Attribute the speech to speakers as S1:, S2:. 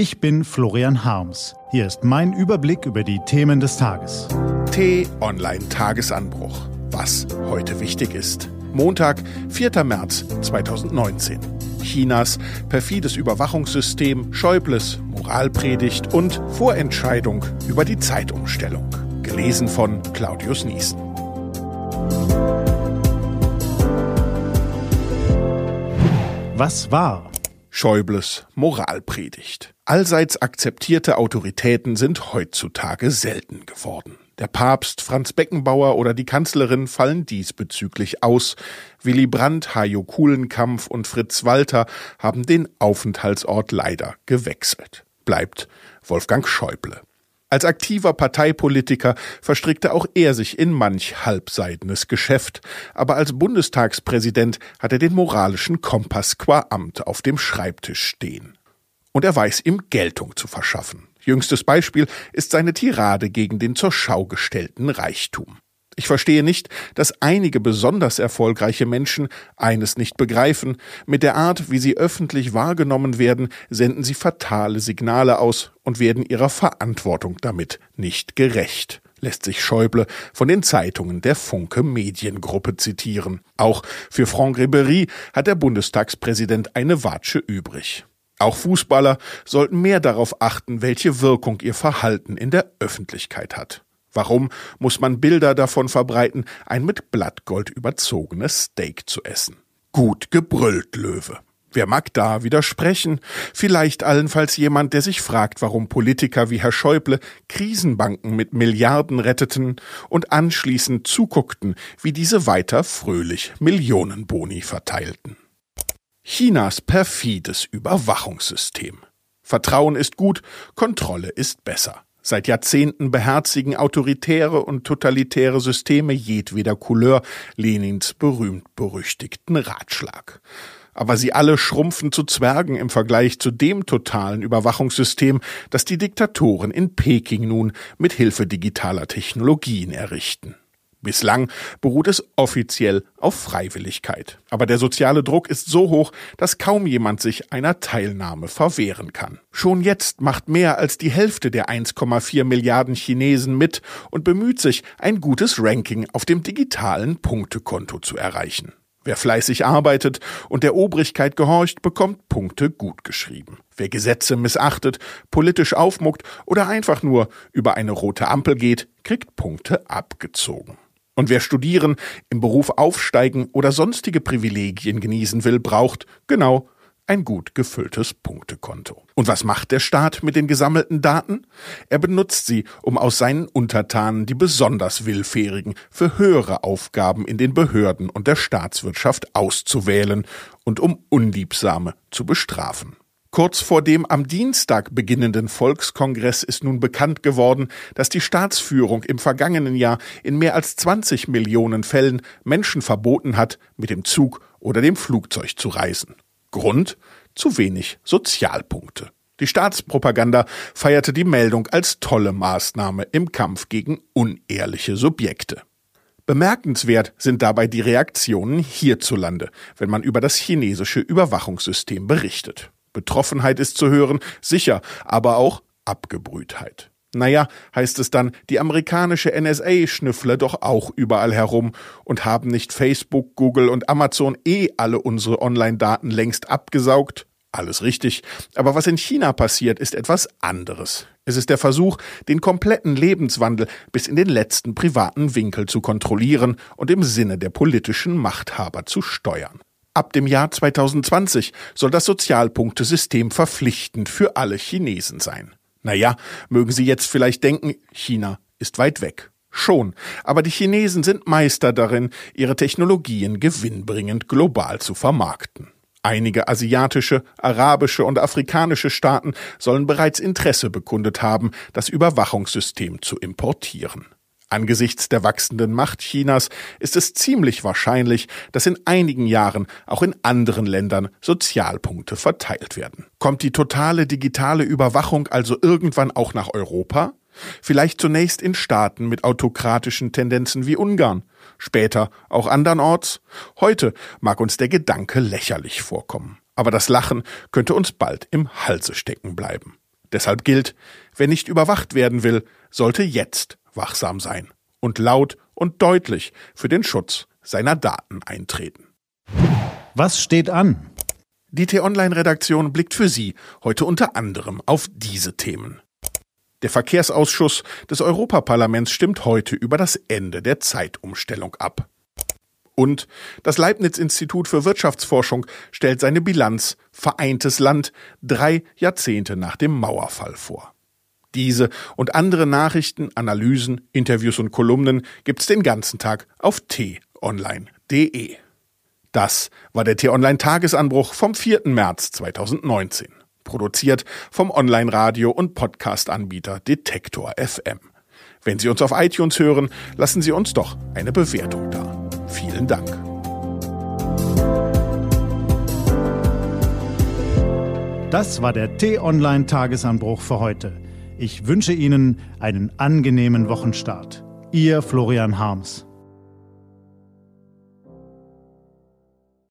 S1: Ich bin Florian Harms. Hier ist mein Überblick über die Themen des Tages.
S2: T-Online Tagesanbruch. Was heute wichtig ist. Montag, 4. März 2019. Chinas perfides Überwachungssystem, Schäubles Moralpredigt und Vorentscheidung über die Zeitumstellung. Gelesen von Claudius Niesen.
S1: Was war?
S2: Schäubles Moralpredigt. Allseits akzeptierte Autoritäten sind heutzutage selten geworden. Der Papst, Franz Beckenbauer oder die Kanzlerin fallen diesbezüglich aus. Willy Brandt, Hajo Kuhlenkampf und Fritz Walter haben den Aufenthaltsort leider gewechselt. Bleibt Wolfgang Schäuble. Als aktiver Parteipolitiker verstrickte auch er sich in manch halbseidenes Geschäft, aber als Bundestagspräsident hat er den moralischen Kompass qua Amt auf dem Schreibtisch stehen. Und er weiß ihm Geltung zu verschaffen. Jüngstes Beispiel ist seine Tirade gegen den zur Schau gestellten Reichtum. Ich verstehe nicht, dass einige besonders erfolgreiche Menschen eines nicht begreifen. Mit der Art, wie sie öffentlich wahrgenommen werden, senden sie fatale Signale aus und werden ihrer Verantwortung damit nicht gerecht lässt sich Schäuble von den Zeitungen der Funke Mediengruppe zitieren. Auch für Franck Ribéry hat der Bundestagspräsident eine Watsche übrig. Auch Fußballer sollten mehr darauf achten, welche Wirkung ihr Verhalten in der Öffentlichkeit hat. Warum muss man Bilder davon verbreiten, ein mit Blattgold überzogenes Steak zu essen? Gut gebrüllt, Löwe. Wer mag da widersprechen? Vielleicht allenfalls jemand, der sich fragt, warum Politiker wie Herr Schäuble Krisenbanken mit Milliarden retteten und anschließend zuguckten, wie diese weiter fröhlich Millionenboni verteilten. Chinas perfides Überwachungssystem. Vertrauen ist gut, Kontrolle ist besser. Seit Jahrzehnten beherzigen autoritäre und totalitäre Systeme jedweder Couleur Lenins berühmt-berüchtigten Ratschlag. Aber sie alle schrumpfen zu Zwergen im Vergleich zu dem totalen Überwachungssystem, das die Diktatoren in Peking nun mit Hilfe digitaler Technologien errichten. Bislang beruht es offiziell auf Freiwilligkeit. Aber der soziale Druck ist so hoch, dass kaum jemand sich einer Teilnahme verwehren kann. Schon jetzt macht mehr als die Hälfte der 1,4 Milliarden Chinesen mit und bemüht sich, ein gutes Ranking auf dem digitalen Punktekonto zu erreichen. Wer fleißig arbeitet und der Obrigkeit gehorcht, bekommt Punkte gutgeschrieben. Wer Gesetze missachtet, politisch aufmuckt oder einfach nur über eine rote Ampel geht, kriegt Punkte abgezogen. Und wer studieren, im Beruf aufsteigen oder sonstige Privilegien genießen will, braucht, genau, ein gut gefülltes Punktekonto. Und was macht der Staat mit den gesammelten Daten? Er benutzt sie, um aus seinen Untertanen die besonders Willfährigen für höhere Aufgaben in den Behörden und der Staatswirtschaft auszuwählen und um Unliebsame zu bestrafen. Kurz vor dem am Dienstag beginnenden Volkskongress ist nun bekannt geworden, dass die Staatsführung im vergangenen Jahr in mehr als 20 Millionen Fällen Menschen verboten hat, mit dem Zug oder dem Flugzeug zu reisen. Grund? Zu wenig Sozialpunkte. Die Staatspropaganda feierte die Meldung als tolle Maßnahme im Kampf gegen unehrliche Subjekte. Bemerkenswert sind dabei die Reaktionen hierzulande, wenn man über das chinesische Überwachungssystem berichtet. Betroffenheit ist zu hören, sicher, aber auch Abgebrühtheit. Naja, heißt es dann, die amerikanische NSA schnüffle doch auch überall herum und haben nicht Facebook, Google und Amazon eh alle unsere Online-Daten längst abgesaugt? Alles richtig. Aber was in China passiert, ist etwas anderes. Es ist der Versuch, den kompletten Lebenswandel bis in den letzten privaten Winkel zu kontrollieren und im Sinne der politischen Machthaber zu steuern. Ab dem Jahr 2020 soll das Sozialpunktesystem verpflichtend für alle Chinesen sein. Naja, mögen Sie jetzt vielleicht denken, China ist weit weg. Schon, aber die Chinesen sind Meister darin, ihre Technologien gewinnbringend global zu vermarkten. Einige asiatische, arabische und afrikanische Staaten sollen bereits Interesse bekundet haben, das Überwachungssystem zu importieren. Angesichts der wachsenden Macht Chinas ist es ziemlich wahrscheinlich, dass in einigen Jahren auch in anderen Ländern Sozialpunkte verteilt werden. Kommt die totale digitale Überwachung also irgendwann auch nach Europa? Vielleicht zunächst in Staaten mit autokratischen Tendenzen wie Ungarn, später auch andernorts? Heute mag uns der Gedanke lächerlich vorkommen, aber das Lachen könnte uns bald im Halse stecken bleiben. Deshalb gilt, wer nicht überwacht werden will, sollte jetzt wachsam sein und laut und deutlich für den Schutz seiner Daten eintreten.
S1: Was steht an?
S2: Die T-Online-Redaktion blickt für Sie heute unter anderem auf diese Themen. Der Verkehrsausschuss des Europaparlaments stimmt heute über das Ende der Zeitumstellung ab. Und das Leibniz-Institut für Wirtschaftsforschung stellt seine Bilanz Vereintes Land drei Jahrzehnte nach dem Mauerfall vor. Diese und andere Nachrichten, Analysen, Interviews und Kolumnen gibt's den ganzen Tag auf t-online.de. Das war der T-Online-Tagesanbruch vom 4. März 2019. Produziert vom Online-Radio- und Podcast-Anbieter Detektor FM. Wenn Sie uns auf iTunes hören, lassen Sie uns doch eine Bewertung da. Vielen Dank.
S1: Das war der T-Online-Tagesanbruch für heute. Ich wünsche Ihnen einen angenehmen Wochenstart. Ihr Florian Harms.